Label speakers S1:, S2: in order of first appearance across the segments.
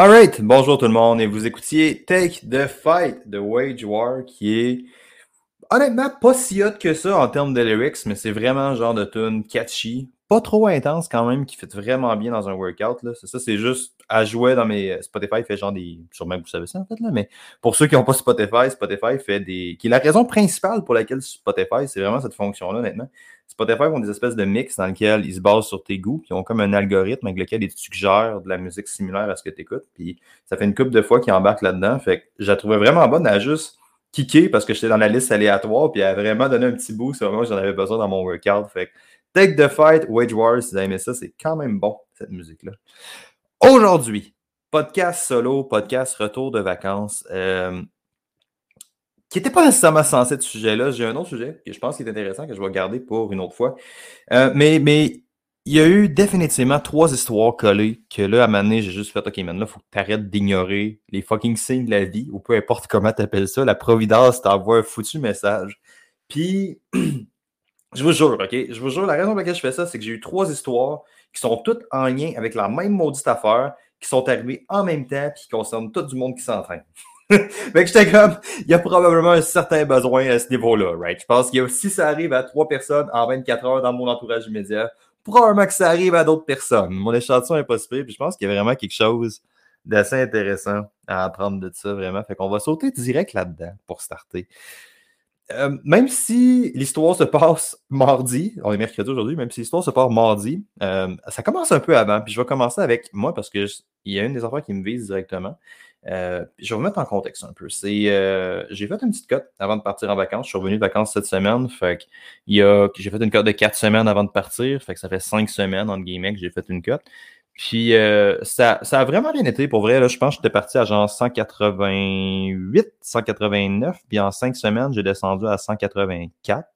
S1: Alright, bonjour tout le monde et vous écoutiez Take the Fight de Wage War qui est honnêtement pas si hot que ça en termes de lyrics, mais c'est vraiment genre de tune catchy, pas trop intense quand même, qui fait vraiment bien dans un workout. Là. Ça, c'est juste à jouer dans mes euh, Spotify fait genre des. Sûrement que vous savez ça en fait, là, mais pour ceux qui n'ont pas Spotify, Spotify fait des. qui est la raison principale pour laquelle Spotify, c'est vraiment cette fonction-là, honnêtement. Spotify ont des espèces de mix dans lesquels ils se basent sur tes goûts, puis ont comme un algorithme avec lequel ils te suggèrent de la musique similaire à ce que tu écoutes. Puis ça fait une couple de fois qu'ils embarquent là-dedans. Fait que je la trouvais vraiment bonne à juste kicker parce que j'étais dans la liste aléatoire, puis elle a vraiment donné un petit bout sur moi, j'en avais besoin dans mon workout. Fait que Take the Fight, Wage Wars, si vous avez ça, c'est quand même bon, cette musique-là. Aujourd'hui, podcast solo, podcast retour de vacances, euh, qui n'était pas nécessairement censé ce sujet-là. J'ai un autre sujet que je pense qui est intéressant, que je vais garder pour une autre fois. Euh, mais, mais il y a eu définitivement trois histoires collées que là, à un moment donné, j'ai juste fait OK, maintenant, il faut que tu arrêtes d'ignorer les fucking signes de la vie, ou peu importe comment tu appelles ça. La Providence t'envoie un foutu message. Puis, je vous jure, OK? Je vous jure, la raison pour laquelle je fais ça, c'est que j'ai eu trois histoires qui sont toutes en lien avec la même maudite affaire, qui sont arrivées en même temps, puis qui concernent tout du monde qui s'entraîne. fait que j'étais comme, il y a probablement un certain besoin à ce niveau-là, right? Je pense a, si ça arrive à trois personnes en 24 heures dans mon entourage immédiat, probablement que ça arrive à d'autres personnes. Mon échantillon est pas puis je pense qu'il y a vraiment quelque chose d'assez intéressant à apprendre de ça, vraiment. Fait qu'on va sauter direct là-dedans pour starter. Euh, même si l'histoire se passe mardi, on est mercredi aujourd'hui, même si l'histoire se passe mardi, euh, ça commence un peu avant. Puis je vais commencer avec moi parce qu'il y a une des affaires qui me vise directement. Euh, je vais vous mettre en contexte un peu. C'est, j'ai fait une petite cote avant de partir en vacances. Je suis revenu de vacances cette semaine. Fait j'ai fait une cote de quatre semaines avant de partir. Fait que ça fait cinq semaines, entre guillemets, que j'ai fait une cote. Puis euh, ça, ça, a vraiment bien été pour vrai. Là, je pense que j'étais parti à genre 188, 189, puis en cinq semaines, j'ai descendu à 184.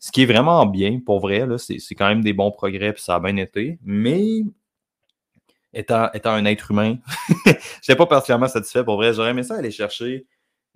S1: Ce qui est vraiment bien pour vrai. Là, c'est, c'est quand même des bons progrès, puis ça a bien été. Mais étant, étant un être humain, je n'étais pas particulièrement satisfait pour vrai. J'aurais aimé ça aller chercher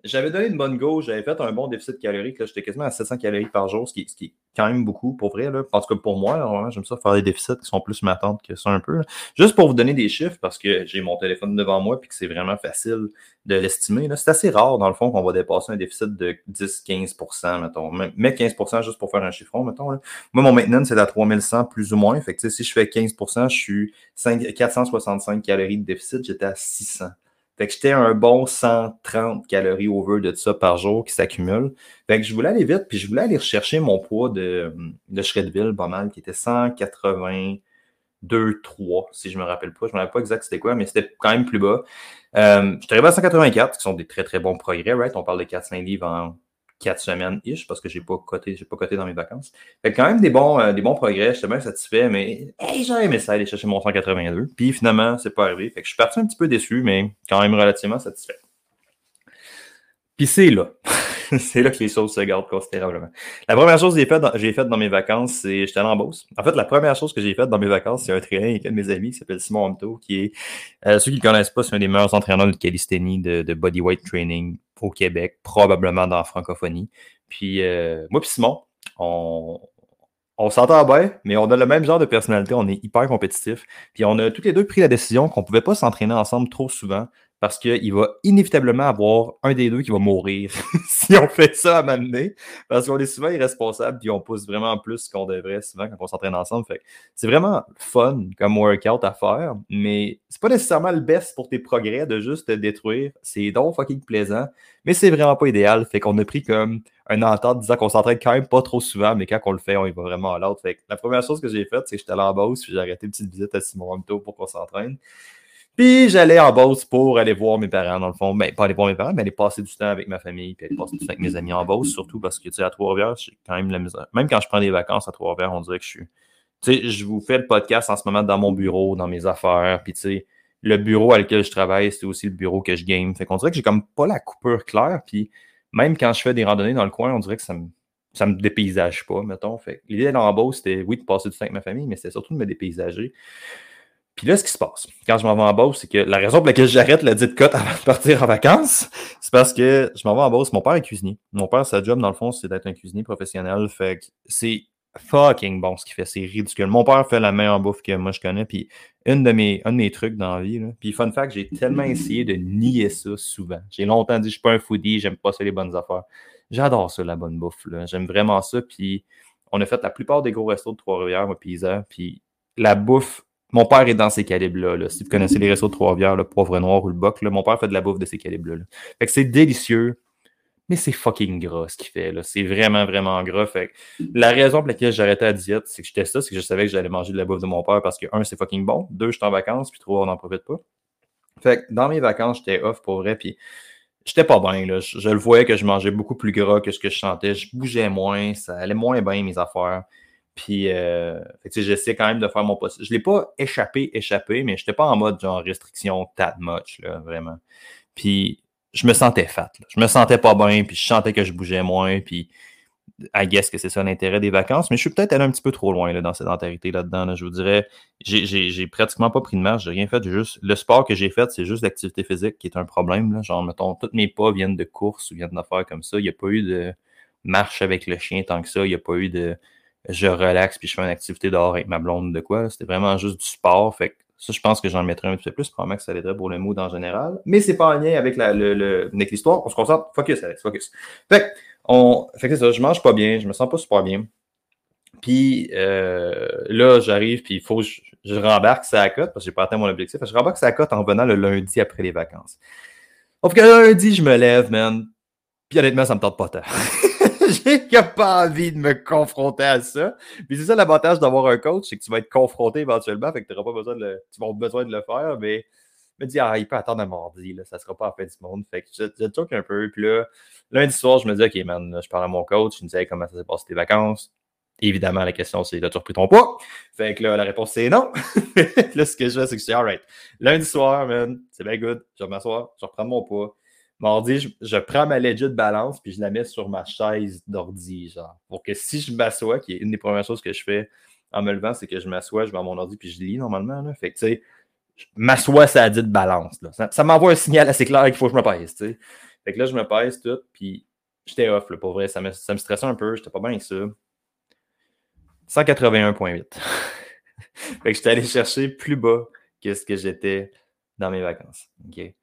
S1: j'avais donné une bonne gauche, j'avais fait un bon déficit calorique. J'étais quasiment à 700 calories par jour, ce qui, est quand même beaucoup pour vrai. Là. En tout cas, pour moi, j'aime ça faire des déficits qui sont plus m'attendre que ça un peu. Juste pour vous donner des chiffres, parce que j'ai mon téléphone devant moi et que c'est vraiment facile de l'estimer. C'est assez rare, dans le fond, qu'on va dépasser un déficit de 10-15% mettons. Mais 15% juste pour faire un chiffron, mettons. Moi, mon maintenance, c'est à 3100 plus ou moins. Fait que, si je fais 15% je suis 465 calories de déficit, j'étais à 600. Fait que j'étais un bon 130 calories over de ça par jour qui s'accumule. Fait que je voulais aller vite, puis je voulais aller rechercher mon poids de, de Shredville, pas mal, qui était 182, 3, si je me rappelle pas. Je me rappelle pas exact c'était quoi, mais c'était quand même plus bas. Euh, je suis arrivé à 184, qui sont des très très bons progrès, right? On parle de 400 livres en quatre semaines-ish parce que je n'ai pas coté, j'ai pas coté dans mes vacances. Fait quand même des bons, euh, des bons progrès, j'étais bien satisfait, mais hey, j'ai aimé ça aller chercher mon 182. Puis finalement, c'est pas arrivé. Fait que je suis parti un petit peu déçu, mais quand même relativement satisfait. Puis c'est là. c'est là que les choses se gardent considérablement. La première chose que j'ai faite dans, mes vacances, c'est j'étais allé en Beauce. En fait, la première chose que j'ai faite dans mes vacances, c'est un training avec un de mes amis qui s'appelle Simon Hamto, qui est, euh, ceux qui ne connaissent pas, c'est un des meilleurs entraîneurs de calisthénie, de, bodyweight training au Québec, probablement dans la francophonie. Puis euh, moi puis Simon, on, on s'entend bien, mais on a le même genre de personnalité, on est hyper compétitif. Puis on a tous les deux pris la décision qu'on ne pouvait pas s'entraîner ensemble trop souvent parce qu'il va inévitablement avoir un des deux qui va mourir si on fait ça à m'amener. Parce qu'on est souvent irresponsable puis on pousse vraiment plus qu'on devrait souvent quand on s'entraîne ensemble. Fait c'est vraiment fun comme workout à faire, mais c'est pas nécessairement le best pour tes progrès de juste te détruire. C'est donc fucking plaisant, mais c'est vraiment pas idéal. Fait qu'on a pris comme un entente disant qu'on s'entraîne quand même pas trop souvent, mais quand on le fait, on y va vraiment à l'autre. Fait la première chose que j'ai faite, c'est que j'étais allé en Beauce puis j'ai arrêté une petite visite à Simon Hamto pour qu'on s'entraîne. Puis j'allais en Beauce pour aller voir mes parents, dans le fond. Ben, pas aller voir mes parents, mais aller passer du temps avec ma famille, puis aller passer du temps avec mes amis en Beauce, surtout parce que, tu sais, à Trois-Rivières, j'ai quand même la misère. Même quand je prends des vacances à Trois-Rivières, on dirait que je suis. Tu sais, je vous fais le podcast en ce moment dans mon bureau, dans mes affaires, puis tu sais, le bureau à lequel je travaille, c'est aussi le bureau que je game. Fait qu'on dirait que j'ai comme pas la coupure claire, puis même quand je fais des randonnées dans le coin, on dirait que ça me, ça me dépaysage pas, mettons. Fait l'idée d'aller en Beauce, c'était, oui, de passer du temps avec ma famille, mais c'était surtout de me dépaysager. Puis là, ce qui se passe, quand je m'en vais en Beauce, c'est que la raison pour laquelle j'arrête la dite cote avant de partir en vacances, c'est parce que je m'en vais en Beauce. Mon père est cuisinier. Mon père, sa job, dans le fond, c'est d'être un cuisinier professionnel. Fait que c'est fucking bon ce qu'il fait. C'est ridicule. Mon père fait la meilleure bouffe que moi je connais. Puis une de mes, un de mes trucs dans la vie, là. puis fun fact, j'ai tellement essayé de nier ça souvent. J'ai longtemps dit je suis pas un foodie, j'aime pas ça les bonnes affaires. J'adore ça, la bonne bouffe. J'aime vraiment ça. Puis on a fait la plupart des gros restos de Trois-Rivières, moi, Pisa. Puis la bouffe, mon père est dans ces calibres-là. Si vous connaissez les restos de Trois-Rivières, le poivre noir ou le boc, mon père fait de la bouffe de ces calibres-là. Fait que c'est délicieux mais c'est fucking gras ce qu'il fait. C'est vraiment, vraiment gras. Fait la raison pour laquelle j'arrêtais la diète, c'est que j'étais ça, c'est que je savais que j'allais manger de la bouffe de mon père parce que, un, c'est fucking bon. Deux, j'étais en vacances, puis trois, on n'en profite pas. Fait que dans mes vacances, j'étais off pour vrai, puis j'étais pas bien. Là. Je, le voyais que je mangeais beaucoup plus gras que ce que je sentais. Je bougeais moins, ça allait moins bien mes affaires. Puis, euh, j'essaie quand même de faire mon possible. Je l'ai pas échappé, échappé, mais j'étais pas en mode genre restriction that much, là, vraiment. Puis, je me sentais fat. Je me sentais pas bien, puis je sentais que je bougeais moins, puis I guess que c'est ça l'intérêt des vacances, mais je suis peut-être allé un petit peu trop loin là, dans cette sédentarité là-dedans. Je vous dirais, j'ai pratiquement pas pris de marche, j'ai rien fait. Juste, le sport que j'ai fait, c'est juste l'activité physique qui est un problème. Là. Genre, mettons, tous mes pas viennent de courses ou viennent d'affaires comme ça. Il n'y a pas eu de marche avec le chien tant que ça. Il n'y a pas eu de je relaxe puis je fais une activité dehors avec ma blonde de quoi. C'était vraiment juste du sport. Fait que ça, je pense que j'en mettrais un petit peu plus. Probablement que ça l'aiderait pour le mood en général. Mais c'est pas en lien avec, la, le, l'histoire. On se concentre. Focus, Alex. Focus. Fait, on, fait que c'est ça. Je mange pas bien. Je me sens pas super bien. Puis euh, là, j'arrive, puis il faut que je, rembarque ça cote parce que j'ai pas atteint mon objectif. Je rembarque ça cote en venant le lundi après les vacances. Sauf que lundi, je me lève, man. Puis honnêtement, ça me tente pas tant. j'ai pas envie de me confronter à ça. Puis c'est ça l'avantage d'avoir un coach, c'est que tu vas être confronté éventuellement, fait que tu n'auras pas besoin de le, tu vas besoin de le faire, mais me dis, ah, il peut attendre un mardi, là, ça sera pas en fin du monde. Fait que je, je un peu. Puis là, lundi soir, je me dis, OK, man, je parle à mon coach, je me disais comment ça s'est passé tes vacances? Évidemment, la question, c'est as-tu repris ton poids? Fait que là, la réponse, c'est non. là, ce que je fais, c'est que je dis, alright, lundi soir, man, c'est bien good, je vais m'asseoir, je reprends mon poids. Mardi, je, prends ma legit balance puis je la mets sur ma chaise d'ordi, genre. Pour que si je m'assois, qui est une des premières choses que je fais en me levant, c'est que je m'assois, je vais à mon ordi puis je lis normalement. Là. Fait que, tu sais, m'assois, ça a dit de balance. Ça, m'envoie un signal assez clair qu'il faut que je me pèse, tu sais. Fait que là, je me pèse tout, puis j'étais off, là, pour vrai. Ça me, ça me stressait un peu, j'étais pas bien avec ça. 181.8. fait que j'étais allé chercher plus bas que ce que j'étais dans mes vacances. OK?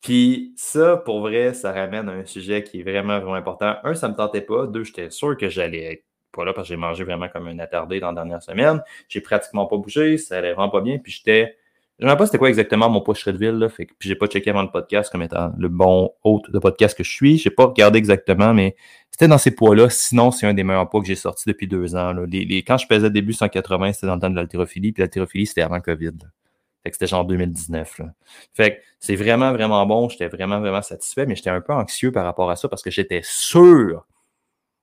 S1: Puis ça, pour vrai, ça ramène à un sujet qui est vraiment, vraiment important. Un, ça ne me tentait pas. Deux, j'étais sûr que j'allais être pas là parce que j'ai mangé vraiment comme un attardé dans la dernière semaine. J'ai pratiquement pas bougé, ça allait vraiment pas bien. Puis j'étais. Je ne sais pas c'était quoi exactement mon push de ville, là, fait que, puis j'ai pas checké avant le podcast comme étant le bon hôte de podcast que je suis. J'ai pas regardé exactement, mais c'était dans ces poids-là. Sinon, c'est un des meilleurs poids que j'ai sorti depuis deux ans. Là. Les, quand je pesais début 180, c'était dans le temps de l'haltérophilie, puis l'haltérophilie, c'était avant COVID. Fait que c'était genre 2019. Là. Fait que c'est vraiment, vraiment bon. J'étais vraiment, vraiment satisfait, mais j'étais un peu anxieux par rapport à ça parce que j'étais sûr.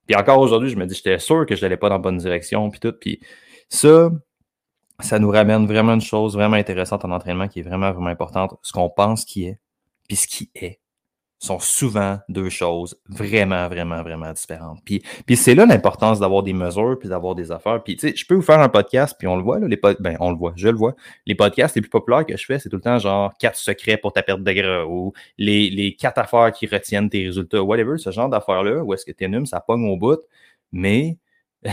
S1: Puis encore aujourd'hui, je me dis, j'étais sûr que je n'allais pas dans la bonne direction, puis tout. Puis ça, ça nous ramène vraiment une chose vraiment intéressante en entraînement qui est vraiment, vraiment importante. Ce qu'on pense qui est, puis ce qui est sont souvent deux choses vraiment, vraiment, vraiment différentes. Puis, puis c'est là l'importance d'avoir des mesures, puis d'avoir des affaires. Puis, tu sais, je peux vous faire un podcast, puis on le voit, là, les ben, on le voit, je le vois. Les podcasts les plus populaires que je fais, c'est tout le temps genre quatre secrets pour ta perte de gras ou les, les quatre affaires qui retiennent tes résultats, whatever, ce genre d'affaires-là, où est-ce que tu énumes, ça pogne au bout. Mais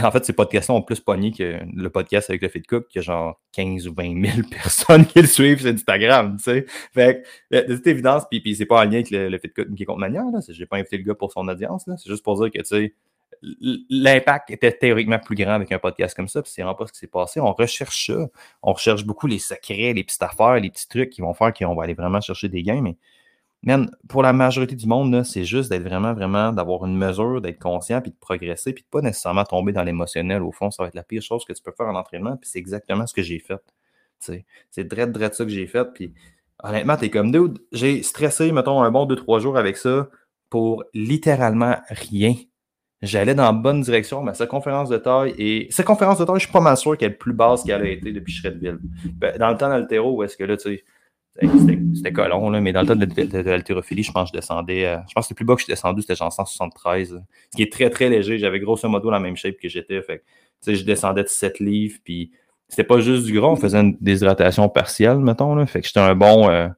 S1: en fait, ces podcasts-là ont plus pogné que le podcast avec le Fit Cook, qui a genre 15 ou 20 000 personnes qui le suivent sur Instagram, tu sais. Fait que, de toute évidence, puis, puis c'est pas en lien avec le, Fit Cook qui contre manière, là. J'ai pas invité le gars pour son audience, là. C'est juste pour dire que, tu sais, l'impact était théoriquement plus grand avec un podcast comme ça, puis c'est vraiment pas ce qui s'est passé. On recherche ça. On recherche beaucoup les secrets, les petites affaires, les petits trucs qui vont faire qu'on va aller vraiment chercher des gains, mais pour la majorité du monde, c'est juste d'être vraiment, vraiment, d'avoir une mesure, d'être conscient, puis de progresser, puis de pas nécessairement tomber dans l'émotionnel. Au fond, ça va être la pire chose que tu peux faire en entraînement, puis c'est exactement ce que j'ai fait. C'est drette, drette ça que j'ai fait, puis honnêtement, t'es comme, dude, j'ai stressé, mettons, un bon 2-3 jours avec ça pour littéralement rien. J'allais dans la bonne direction, ma circonférence de taille et circonférence de taille, je suis pas mal sûr qu'elle est plus basse qu'elle a été depuis Shredville. Ben, dans le temps d'Altero, où est-ce que là, tu sais, c'était colon, là, mais dans le temps de, de, l'haltérophilie, je pense que je descendais. Euh, je pense que le plus bas que je suis descendu, c'était genre 173. Ce qui est très, très léger. J'avais grosso modo la même shape que j'étais. Fait je descendais de 7 livres. Puis c'était pas juste du gras, on faisait une déshydratation partielle, mettons. Là, fait que j'étais un bon. Euh,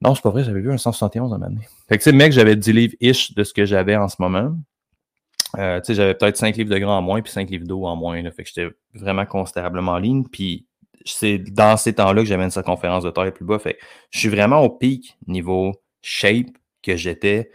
S1: non, c'est pas vrai, j'avais vu un 171 à un moment Fait que, tu sais, mec, j'avais 10 livres ish de ce que j'avais en ce moment. Euh, j'avais peut-être 5 livres de gras en moins, puis 5 livres d'eau en moins. Là, fait que j'étais vraiment considérablement lean. Puis c'est dans ces temps-là que j'avais une circonférence de taille plus bas. Fait je suis vraiment au pic niveau shape que j'étais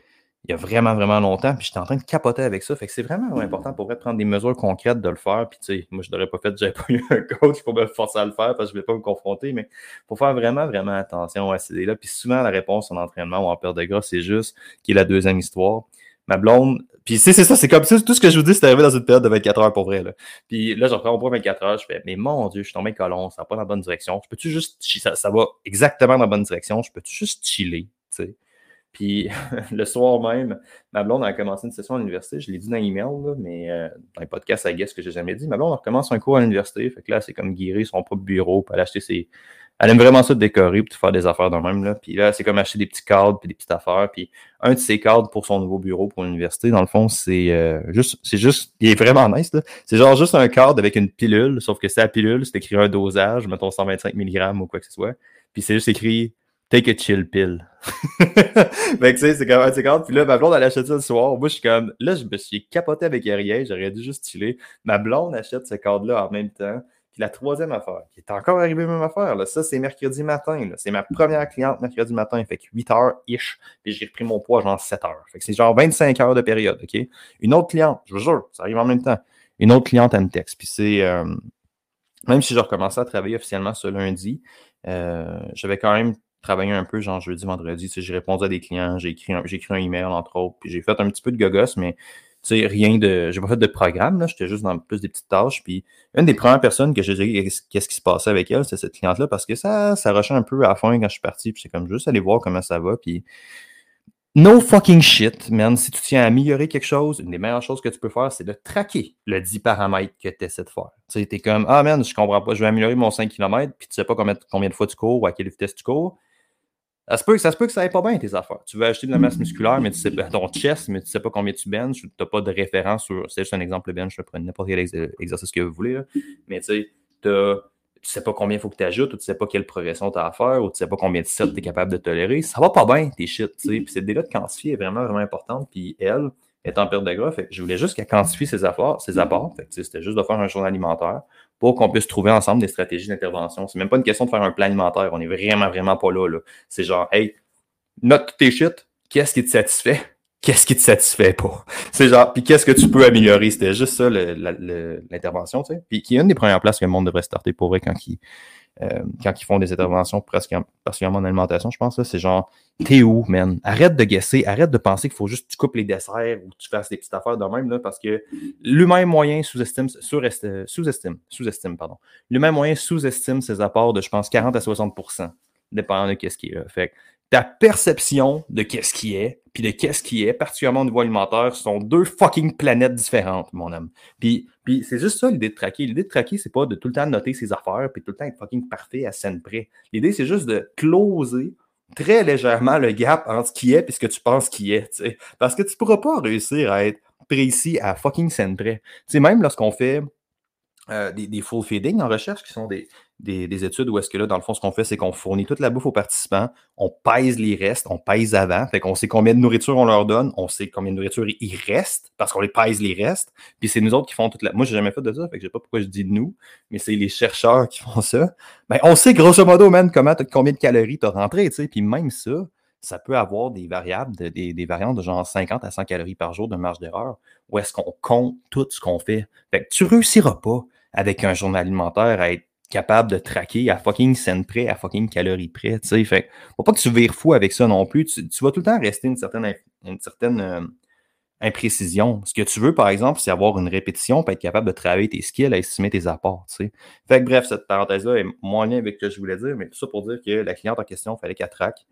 S1: il y a vraiment, vraiment longtemps. Puis j'étais en train de capoter avec ça. Fait que c'est vraiment important pour prendre des mesures concrètes de le faire. Puis tu sais, moi, je n'aurais pas fait, j'avais pas eu un coach pour me forcer à le faire parce que je ne voulais pas me confronter. Mais il faut faire vraiment, vraiment attention à ces idées-là. Puis souvent, la réponse en entraînement ou en perte de gras, c'est juste qui est la deuxième histoire. Ma blonde, puis c'est ça, c'est comme ça, tout ce que je vous dis, c'est arrivé dans une période de 24 heures pour vrai. Là. Puis là, je reprends au point 24 heures, je fais, mais mon Dieu, je suis tombé colon, ça va pas dans la bonne direction. Je peux-tu juste, ça, ça va exactement dans la bonne direction, je peux-tu juste chiller, tu sais? Puis le soir même, ma blonde a commencé une session à l'université. Je l'ai dit dans l'email, mais euh, dans les podcasts, à guess que j'ai jamais dit. Ma blonde recommence un cours à l'université. Fait que là, c'est comme guérir son propre bureau pour aller acheter ses. Elle aime vraiment ça de décorer pour faire des affaires de même. Là. Puis là, c'est comme acheter des petits cadres puis des petites affaires. Puis un de ses cadres pour son nouveau bureau pour l'université, dans le fond, c'est euh, juste. C'est juste. Il est vraiment nice. C'est genre juste un cadre avec une pilule, sauf que c'est la pilule, c'est écrit un dosage, mettons 125 mg ou quoi que ce soit. Puis c'est juste écrit Take a chill pill. fait tu sais, c'est comme un quand Puis là, ma blonde, elle achète ça le soir. Moi, je suis comme, là, je me suis capoté avec rien. J'aurais dû juste chiller. Ma blonde achète ce cadre-là en même temps. La troisième affaire, qui est encore arrivée même affaire, là, ça, c'est mercredi matin. C'est ma première cliente mercredi matin. Fait que 8 heures-ish. Puis j'ai repris mon poids genre 7 heures. Fait que c'est genre 25 heures de période, OK? Une autre cliente, je vous jure, ça arrive en même temps. Une autre cliente, elle me texte. Puis c'est, euh, même si j'ai recommencé à travailler officiellement ce lundi, euh, j'avais quand même travaillé un peu, genre jeudi, vendredi. J'ai répondu à des clients, j'ai écrit, un, écrit un email, entre autres, puis j'ai fait un petit peu de gogos, mais tu sais, rien de. J'ai pas fait de programme, là, j'étais juste dans plus des petites tâches. Puis une des premières personnes que j'ai dit qu'est-ce qui se passait avec elle, c'est cette cliente-là, parce que ça, ça rushait un peu à la fin quand je suis parti, puis c'est comme juste aller voir comment ça va. Puis No fucking shit, man. Si tu tiens à améliorer quelque chose, une des meilleures choses que tu peux faire, c'est de traquer le 10 paramètres que tu essaies de faire. Tu sais, t'es comme, ah man, je comprends pas, je vais améliorer mon 5 km, puis tu sais pas combien, combien de fois tu cours ou à quelle vitesse tu cours. Ça se, peut, que ça se peut que ça aille pas bien tes affaires. Tu veux acheter de la masse musculaire, mais tu sais pas ton chest, mais tu sais pas combien tu benches, tu n'as pas de référence sur. C'est juste un exemple de bench, je prends n'importe quel exercice que vous voulez. Mais tu sais, tu sais pas combien il faut que tu ajoutes, ou tu sais pas quelle progression tu as à faire, ou tu sais pas combien de sets tu es capable de tolérer. Ça va pas bien, tes shit. Puis cette idée-là de quantifier est vraiment, vraiment importante. Puis elle est en perte de gras. Je voulais juste qu'elle quantifie ses efforts, ses apports. C'était juste de faire un journal alimentaire pour qu'on puisse trouver ensemble des stratégies d'intervention. C'est même pas une question de faire un plan alimentaire. On est vraiment, vraiment pas là. là. C'est genre, hey, note tes shit, qu'est-ce qui te satisfait, qu'est-ce qui te satisfait pas? C'est genre, puis qu'est-ce que tu peux améliorer? C'était juste ça l'intervention, tu sais. Puis qui est une des premières places que le monde devrait starter pour vrai quand ils, euh, quand ils font des interventions presque particulièrement en alimentation, je pense. C'est genre, t'es où, man? Arrête de guesser, arrête de penser qu'il faut juste que tu coupes les desserts ou que tu fasses des petites affaires de même, là, parce que l'humain moyen sous-estime, sous-estime, sous-estime, pardon. L'humain moyen sous-estime ses apports de, je pense, 40 à 60% dépendant de qu'est-ce qui est là. Fait ta perception de qu'est-ce qui est, puis de qu'est-ce qui est, particulièrement au niveau alimentaire, sont deux fucking planètes différentes, mon homme. Puis, puis c'est juste ça l'idée de traquer. L'idée de traquer, c'est pas de tout le temps noter ses affaires, puis tout le temps être fucking parfait à scène près. L'idée, c'est juste de closer très légèrement le gap entre ce qui est et ce que tu penses qui est. sais. Parce que tu pourras pas réussir à être précis à fucking scène près. C'est même lorsqu'on fait euh, des, des, full feeding en recherche, qui sont des, des, études où est-ce que là, dans le fond, ce qu'on fait, c'est qu'on fournit toute la bouffe aux participants, on pèse les restes, on pèse avant, fait qu'on sait combien de nourriture on leur donne, on sait combien de nourriture il reste, parce qu'on les pèse les restes, puis c'est nous autres qui font toute la... Moi, j'ai jamais fait de ça, fait que je sais pas pourquoi je dis nous, mais c'est les chercheurs qui font ça. Ben, on sait grosso modo, même, comment, combien de calories tu as rentré, tu sais, puis même ça, ça peut avoir des variables, des, des, variantes de genre 50 à 100 calories par jour de marge d'erreur, où est-ce qu'on compte tout ce qu'on fait. Fait que tu réussiras pas avec un journal alimentaire à être capable de traquer à fucking scène près, à fucking calorie près, tu sais. Fait faut pas que tu vires fou avec ça non plus. Tu, vas tout le temps rester une certaine, une certaine euh, imprécision. Ce que tu veux, par exemple, c'est avoir une répétition pour être capable de travailler tes skills, à estimer tes apports, tu sais. Fait que bref, cette parenthèse-là est moins lien avec ce que je voulais dire, mais tout ça pour dire que la cliente en question, il fallait qu'elle traque.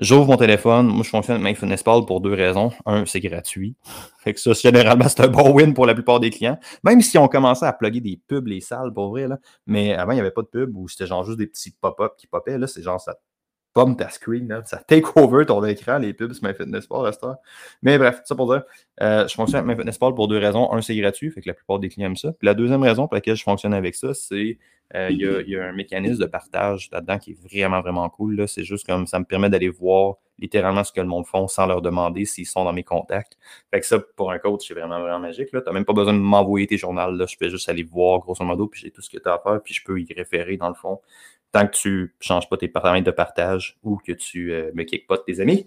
S1: J'ouvre mon téléphone. Moi, je fonctionne avec MyFitnessPal pour deux raisons. Un, c'est gratuit. Fait que ça, généralement, c'est un bon win pour la plupart des clients. Même si on commençait à plugger des pubs, les salles, pour vrai, là. Mais avant, il n'y avait pas de pub où c'était genre juste des petits pop-up qui popaient. Là, c'est genre, ça pomme ta screen, là. ça take over ton écran, les pubs sur MyFitnessPal à cette heure. Mais bref, ça pour dire, euh, je fonctionne avec MyFitnessPal pour deux raisons. Un, c'est gratuit, fait que la plupart des clients aiment ça. Puis la deuxième raison pour laquelle je fonctionne avec ça, c'est euh, il y, a un mécanisme de partage là-dedans qui est vraiment, vraiment cool. C'est juste comme ça me permet d'aller voir littéralement ce que le monde font sans leur demander s'ils sont dans mes contacts. Fait que ça, pour un coach, c'est vraiment, vraiment magique. Tu n'as même pas besoin de m'envoyer tes journaux. Là. Je peux juste aller voir, grosso modo, puis j'ai tout ce que tu as à faire, puis je peux y référer dans le fond tant que tu changes pas tes paramètres de partage ou que tu euh, me kicks pas de tes amis.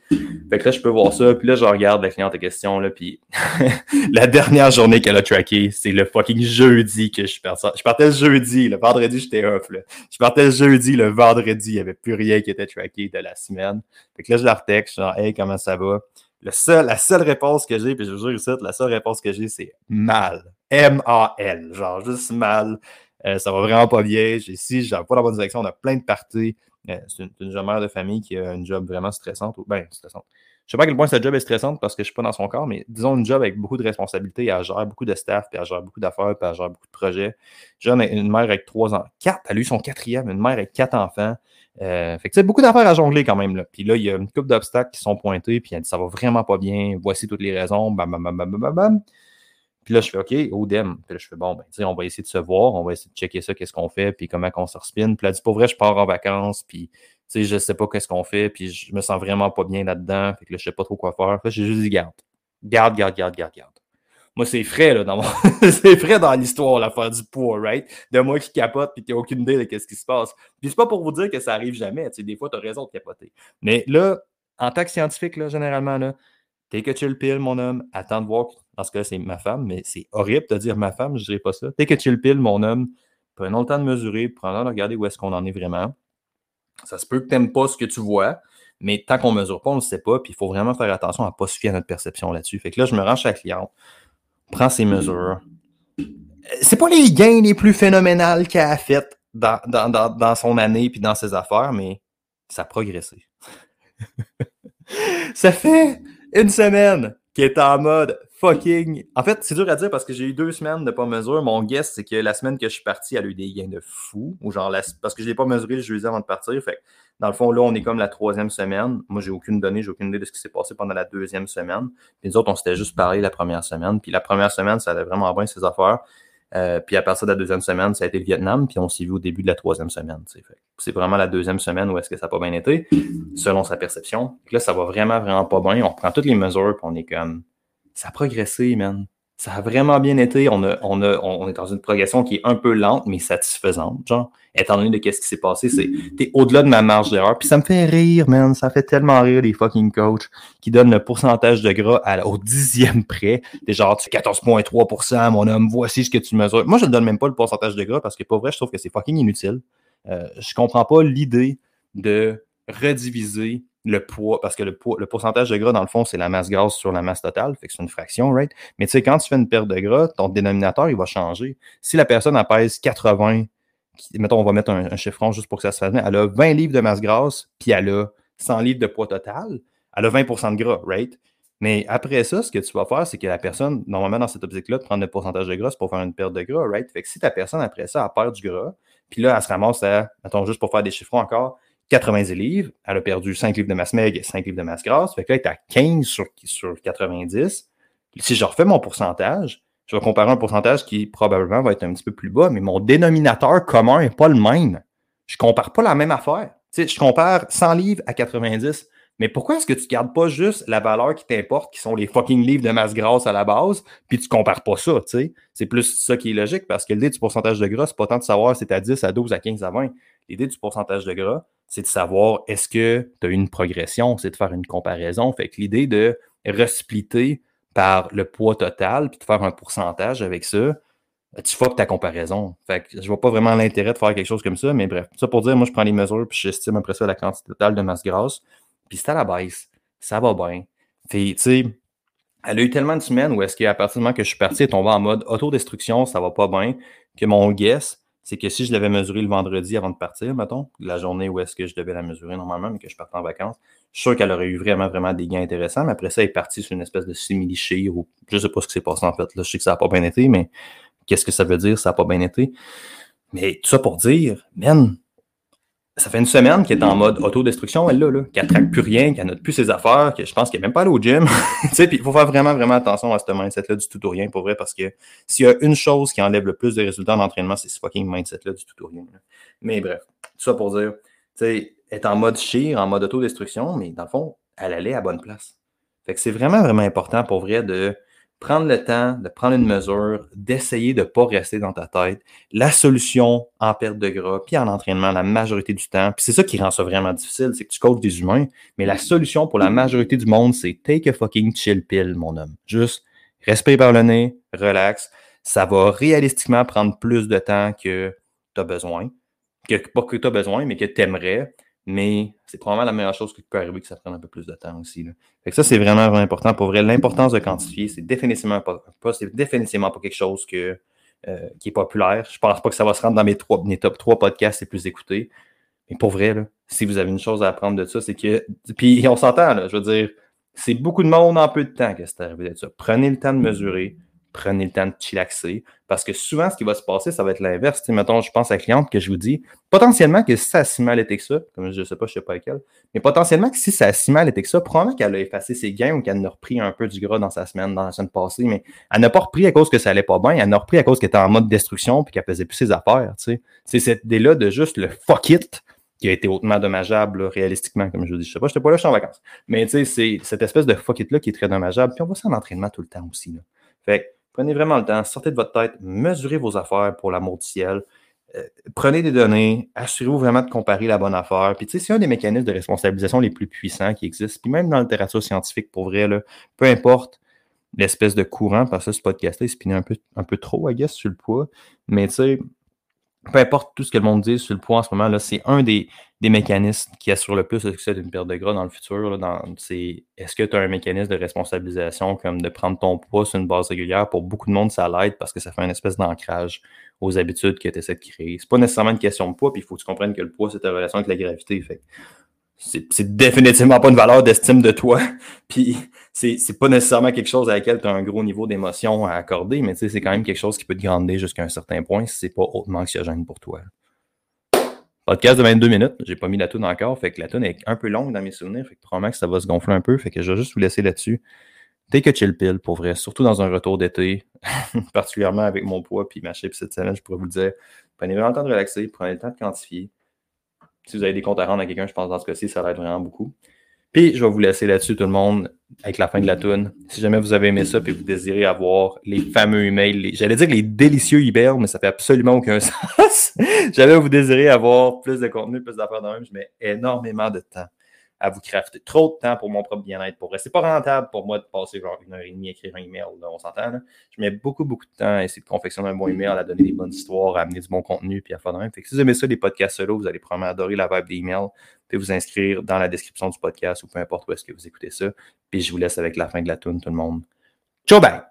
S1: Fait que là, je peux voir ça. Puis là, je regarde la cliente en question. Là, puis la dernière journée qu'elle a tracké, c'est le fucking jeudi que je suis parti. Je partais le jeudi. Le vendredi, j'étais off. Là. Je partais le jeudi. Le vendredi, il n'y avait plus rien qui était tracké de la semaine. Fait que là, je la retexte. Genre, hey, comment ça va? Le seul, la seule réponse que j'ai, puis je vous jure ça, la seule réponse que j'ai, c'est mal. M-A-L. Genre, juste mal. Euh, ça va vraiment pas bien. Si j'ai pas la bonne direction, on a plein de parties. Euh, c'est une, jeune mère de famille qui a une job vraiment stressante. Ben, stressante. Je sais pas à quel point sa job est stressante parce que je suis pas dans son corps, mais disons une job avec beaucoup de responsabilités. Elle gère beaucoup de staff, puis elle gère beaucoup d'affaires, puis elle gère beaucoup de projets. J'ai une mère avec trois ans, quatre, elle a eu son quatrième, une mère avec quatre enfants. Euh, fait que c'est beaucoup d'affaires à jongler quand même. Puis là, il y a une couple d'obstacles qui sont pointés, puis elle dit ça va vraiment pas bien, voici toutes les raisons, bam, bam, bam, bam, bam, bam. Puis là, je fais OK, Odem. Puis là, je fais bon, ben, on va essayer de se voir, on va essayer de checker ça, qu'est-ce qu'on fait, puis comment on se respine. Puis là, dit pour vrai, je pars en vacances, puis tu je sais pas qu'est-ce qu'on fait, puis je me sens vraiment pas bien là-dedans. Fait que là, je sais pas trop quoi faire. Fait j'ai juste dit garde. Garde, garde, garde, garde, garde. Moi, c'est frais, là, dans mon... c'est frais dans l'histoire, l'affaire du poids, right? De moi qui capote puis qui aucune idée de qu'est-ce qui se passe. Puis c'est pas pour vous dire que ça arrive jamais. Tu sais, des fois, tu as raison de capoter. Mais là, en tant que scientifique, là, généralement, là, Take a chill pill, mon homme. Attends de voir. Dans ce cas, c'est ma femme, mais c'est horrible de dire ma femme, je ne dirais pas ça. Take a chill pill, mon homme. Prenons le temps de mesurer, prenons le regarder où est-ce qu'on en est vraiment. Ça se peut que tu n'aimes pas ce que tu vois, mais tant qu'on ne mesure pas, on ne le sait pas. Puis il faut vraiment faire attention à ne pas se fier à notre perception là-dessus. Fait que là, je me rends chez la cliente, prends ses mesures. C'est pas les gains les plus phénoménals qu'elle a fait dans, dans son année puis dans ses affaires, mais ça a progressé. ça fait une semaine qui est en mode fucking. En fait, c'est dur à dire parce que j'ai eu deux semaines de pas mesure. Mon guess, c'est que la semaine que je suis parti, elle a eu des gains de fou. Ou genre parce que je l'ai pas mesuré le jeudi avant de partir. Fait dans le fond, là, on est comme la troisième semaine. Moi, j'ai aucune donnée, j'ai aucune idée de ce qui s'est passé pendant la deuxième semaine. Puis nous autres, on s'était juste parlé la première semaine. Puis la première semaine, ça allait vraiment bien ses affaires. Euh, puis à partir de la deuxième semaine, ça a été le Vietnam, puis on s'est vu au début de la troisième semaine. C'est vraiment la deuxième semaine où est-ce que ça n'a pas bien été, selon sa perception. Puis là, ça va vraiment, vraiment pas bien. On prend toutes les mesures, puis on est comme, ça a progressé, man. Ça a vraiment bien été. On, a, on, a, on est dans une progression qui est un peu lente, mais satisfaisante. Genre, étant donné de ce qui s'est passé, c'est t'es au-delà de ma marge d'erreur. Puis ça me fait rire, man. Ça fait tellement rire les fucking coachs qui donnent le pourcentage de gras au dixième près. T'es genre, tu 14,3%, mon homme, voici ce que tu mesures. Moi, je ne donne même pas le pourcentage de gras parce que, pas vrai, je trouve que c'est fucking inutile. Euh, je comprends pas l'idée de rediviser le poids, parce que le, poids, le pourcentage de gras, dans le fond, c'est la masse grasse sur la masse totale, fait que c'est une fraction, right? Mais tu sais, quand tu fais une perte de gras, ton dénominateur, il va changer. Si la personne elle pèse 80, mettons, on va mettre un, chiffron juste pour que ça se fasse bien, elle a 20 livres de masse grasse, puis elle a 100 livres de poids total, elle a 20% de gras, right? Mais après ça, ce que tu vas faire, c'est que la personne, normalement, dans cette optique-là, de prendre le pourcentage de gras, pour faire une perte de gras, right? Fait que si ta personne, après ça, elle perd du gras, puis là, elle se ramasse à, mettons, juste pour faire des chiffrons encore, 90 livres, elle a perdu 5 livres de masse maigre et 5 livres de masse grasse. Fait que là, elle est à 15 sur, sur 90. Si je refais mon pourcentage, je vais comparer un pourcentage qui probablement va être un petit peu plus bas, mais mon dénominateur commun n'est pas le même. Je ne compare pas la même affaire. Tu sais, je compare 100 livres à 90. Mais pourquoi est-ce que tu ne gardes pas juste la valeur qui t'importe, qui sont les fucking livres de masse grasse à la base, puis tu ne compares pas ça, tu sais? C'est plus ça qui est logique, parce que l'idée du pourcentage de gras, c'est pas tant de savoir si c'est à 10, à 12, à 15, à 20. L'idée du pourcentage de gras, c'est de savoir est-ce que tu as une progression, c'est de faire une comparaison. Fait que l'idée de resplitter par le poids total, puis de faire un pourcentage avec ça, tu fuck ta comparaison. Fait que je vois pas vraiment l'intérêt de faire quelque chose comme ça, mais bref. Ça pour dire, moi, je prends les mesures, puis j'estime après ça la quantité totale de masse grasse, puis c'est à la baisse. Ça va bien. Fait, tu sais, elle a eu tellement de semaines où est-ce qu'à partir du moment que je suis parti, elle est en mode autodestruction, ça va pas bien, que mon guess, c'est que si je l'avais mesuré le vendredi avant de partir, mettons, la journée où est-ce que je devais la mesurer normalement, mais que je partais en vacances, je suis sûr qu'elle aurait eu vraiment, vraiment des gains intéressants. Mais après ça, elle est partie sur une espèce de simili ou je sais pas ce qui s'est passé en fait. Là, je sais que ça n'a pas bien été, mais qu'est-ce que ça veut dire, ça n'a pas bien été? Mais tout ça pour dire, man, ça fait une semaine qu'elle est en mode autodestruction, elle là, là qu'elle traque plus rien, qu'elle note plus ses affaires, que je pense qu'elle n'est même pas allée au gym. tu sais, puis il faut faire vraiment, vraiment attention à ce mindset-là du tout ou rien, pour vrai, parce que s'il y a une chose qui enlève le plus de résultats d'entraînement, c'est ce fucking mindset-là du tout ou rien. Mais bref, tout ça pour dire, tu sais, est en mode chire, en mode autodestruction, mais dans le fond, elle allait à bonne place. Fait que c'est vraiment, vraiment important pour vrai de prendre le temps de prendre une mesure, d'essayer de ne pas rester dans ta tête. La solution en perte de gras, puis en entraînement la majorité du temps, puis c'est ça qui rend ça vraiment difficile, c'est que tu coaches des humains, mais la solution pour la majorité du monde, c'est take a fucking chill pill, mon homme. Juste respire par le nez, relax. Ça va réalistiquement prendre plus de temps que tu as besoin. Que, pas que tu as besoin, mais que tu aimerais mais c'est probablement la meilleure chose qui peut arriver que ça prenne un peu plus de temps aussi. Là. Fait que ça, c'est vraiment, important. Pour vrai, l'importance de quantifier, c'est définitivement pas, définitivement pas quelque chose que, euh, qui est populaire. Je pense pas que ça va se rendre dans mes, trois, mes top 3 podcasts les plus écoutés. Mais pour vrai, là, si vous avez une chose à apprendre de ça, c'est que. Puis on s'entend, je veux dire, c'est beaucoup de monde en peu de temps que c'est arrivé de ça. Prenez le temps de mesurer, prenez le temps de chillaxer. Parce que souvent, ce qui va se passer, ça va être l'inverse. Mettons, je pense à la cliente que je vous dis, potentiellement que si ça a si mal été que ça, comme je ne sais pas, je ne sais pas lequel, mais potentiellement que si ça a si mal été que ça, probablement qu'elle a effacé ses gains ou qu'elle a repris un peu du gras dans sa semaine, dans la semaine passée, mais elle n'a pas repris à cause que ça allait pas bien, elle n'a repris à cause qu'elle était en mode destruction puis qu'elle faisait plus ses affaires. C'est cette idée-là de juste le fuck it qui a été hautement dommageable, réalistiquement, comme je vous dis. Je sais pas, je n'étais pas là, je suis en vacances. Mais tu sais, c'est cette espèce de fuck it-là qui est très dommageable. Puis on voit ça en entraînement tout le temps aussi. Là. Fait Prenez vraiment le temps, sortez de votre tête, mesurez vos affaires pour l'amour du ciel. Euh, prenez des données, assurez-vous vraiment de comparer la bonne affaire. Puis, tu sais, c'est un des mécanismes de responsabilisation les plus puissants qui existent. Puis, même dans la littérature scientifique, pour vrai, là, peu importe l'espèce de courant, parce que ce podcast-là, il un peu, un peu trop, I guess, sur le poids. Mais, tu sais, peu importe tout ce que le monde dit sur le poids en ce moment, c'est un des, mécanismes qui assure le plus le succès d'une perte de gras dans le futur. est-ce que tu as un mécanisme de responsabilisation comme de prendre ton poids sur une base régulière? Pour beaucoup de monde, ça l'aide parce que ça fait une espèce d'ancrage aux habitudes que tu essaies de créer. C'est pas nécessairement une question de poids, puis il faut que tu comprennes que le poids, c'est ta relation avec la gravité. Fait c'est définitivement pas une valeur d'estime de toi. Puis c'est pas nécessairement quelque chose à laquelle tu as un gros niveau d'émotion à accorder, mais c'est quand même quelque chose qui peut te grandir jusqu'à un certain point si c'est pas hautement anxiogène pour toi. Podcast de 22 minutes, j'ai pas mis la toune encore, fait que la toune est un peu longue dans mes souvenirs, fait que probablement que ça va se gonfler un peu, fait que je vais juste vous laisser là-dessus. Take a chill pill, pour vrai, surtout dans un retour d'été, particulièrement avec mon poids puis ma shape cette semaine, je pourrais vous le dire. Prenez vraiment le temps de relaxer, prenez le temps de quantifier. Si vous avez des comptes à rendre à quelqu'un, je pense dans ce cas-ci, ça être vraiment beaucoup. Puis je vais vous laisser là-dessus, tout le monde, avec la fin de la toune. Si jamais vous avez aimé ça et vous désirez avoir les fameux emails, j'allais dire les délicieux emails, mais ça fait absolument aucun sens. jamais vous désirez avoir plus de contenu, plus d'affaires dans même, je mets énormément de temps à vous crafter. Trop de temps pour mon propre bien-être. Pour C'est pas rentable pour moi de passer genre une heure et demie à écrire un email, on s'entend. Je mets beaucoup, beaucoup de temps à essayer de confectionner un bon email, à donner des bonnes histoires, à amener du bon contenu, puis à faire de même. Fait que si vous aimez ça, les podcasts solo, vous allez probablement adorer la vibe des emails. Vous pouvez vous inscrire dans la description du podcast ou peu importe où est-ce que vous écoutez ça. Puis je vous laisse avec la fin de la tune, tout le monde. Ciao, bye!